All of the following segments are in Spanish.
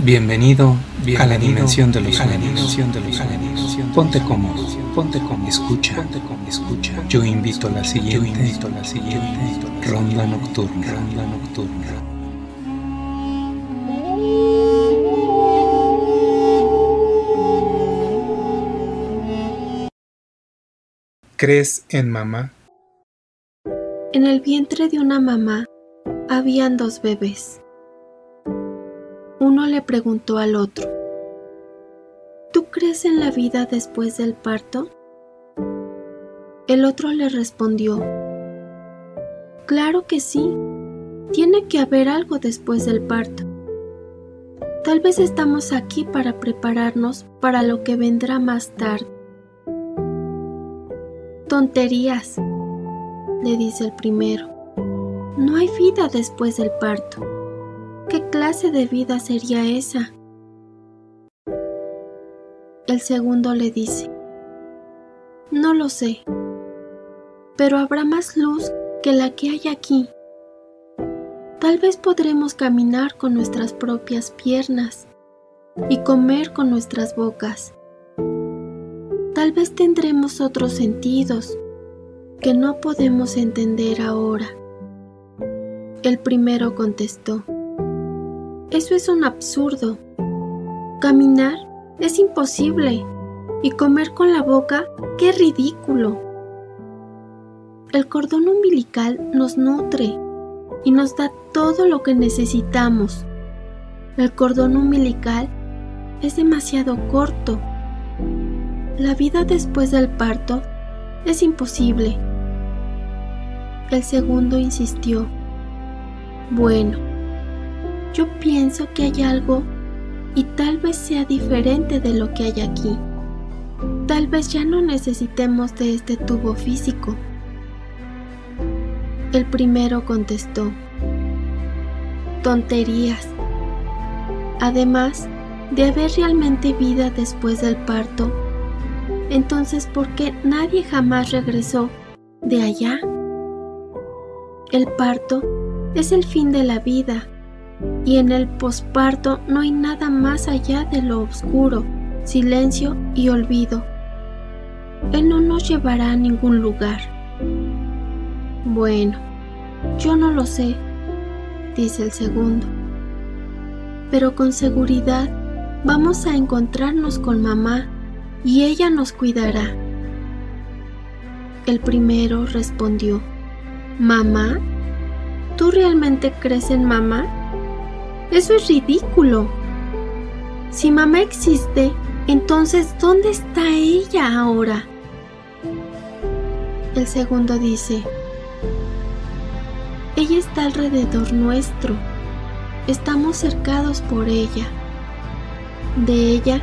Bienvenido, a la dimensión de los sueños. Ponte cómodo, ponte cómodo, escucha, ponte cómodo, escucha. Yo invito a la siguiente, yo invito a la siguiente ronda nocturna, ronda nocturna. ¿Crees en mamá? En el vientre de una mamá habían dos bebés. Uno le preguntó al otro, ¿Tú crees en la vida después del parto? El otro le respondió, Claro que sí, tiene que haber algo después del parto. Tal vez estamos aquí para prepararnos para lo que vendrá más tarde. Tonterías, le dice el primero. No hay vida después del parto. ¿Qué clase de vida sería esa? El segundo le dice, no lo sé, pero habrá más luz que la que hay aquí. Tal vez podremos caminar con nuestras propias piernas y comer con nuestras bocas. Tal vez tendremos otros sentidos que no podemos entender ahora. El primero contestó, eso es un absurdo. Caminar es imposible. Y comer con la boca, qué ridículo. El cordón umbilical nos nutre y nos da todo lo que necesitamos. El cordón umbilical es demasiado corto. La vida después del parto es imposible. El segundo insistió. Bueno, yo pienso que hay algo y tal vez sea diferente de lo que hay aquí. Tal vez ya no necesitemos de este tubo físico. El primero contestó, tonterías. Además de haber realmente vida después del parto, entonces ¿por qué nadie jamás regresó de allá? El parto es el fin de la vida y en el posparto no hay nada más allá de lo oscuro, silencio y olvido. Él no nos llevará a ningún lugar. Bueno, yo no lo sé, dice el segundo. Pero con seguridad vamos a encontrarnos con mamá y ella nos cuidará. El primero respondió, ¿Mamá? ¿Tú realmente crees en mamá? Eso es ridículo. Si mamá existe, entonces ¿dónde está ella ahora? El segundo dice, ella está alrededor nuestro. Estamos cercados por ella. De ella,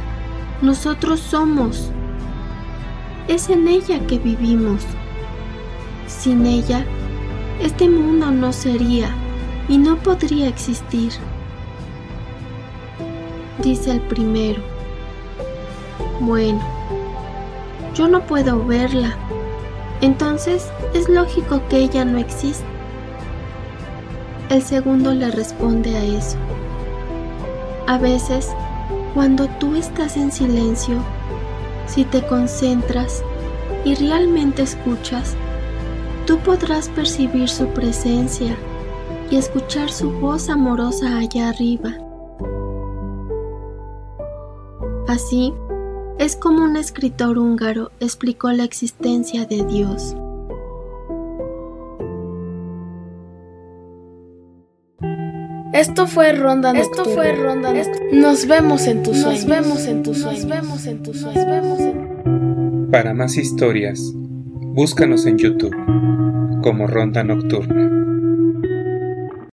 nosotros somos. Es en ella que vivimos. Sin ella, este mundo no sería y no podría existir dice el primero. Bueno, yo no puedo verla, entonces es lógico que ella no existe. El segundo le responde a eso. A veces, cuando tú estás en silencio, si te concentras y realmente escuchas, tú podrás percibir su presencia y escuchar su voz amorosa allá arriba. Así es como un escritor húngaro explicó la existencia de Dios. Esto fue Ronda Nocturna. Esto fue Ronda Nos vemos en tus sueños. Nos vemos en tus sueños. Nos vemos en tus sueños. Vemos Para más historias, búscanos en YouTube como Ronda Nocturna.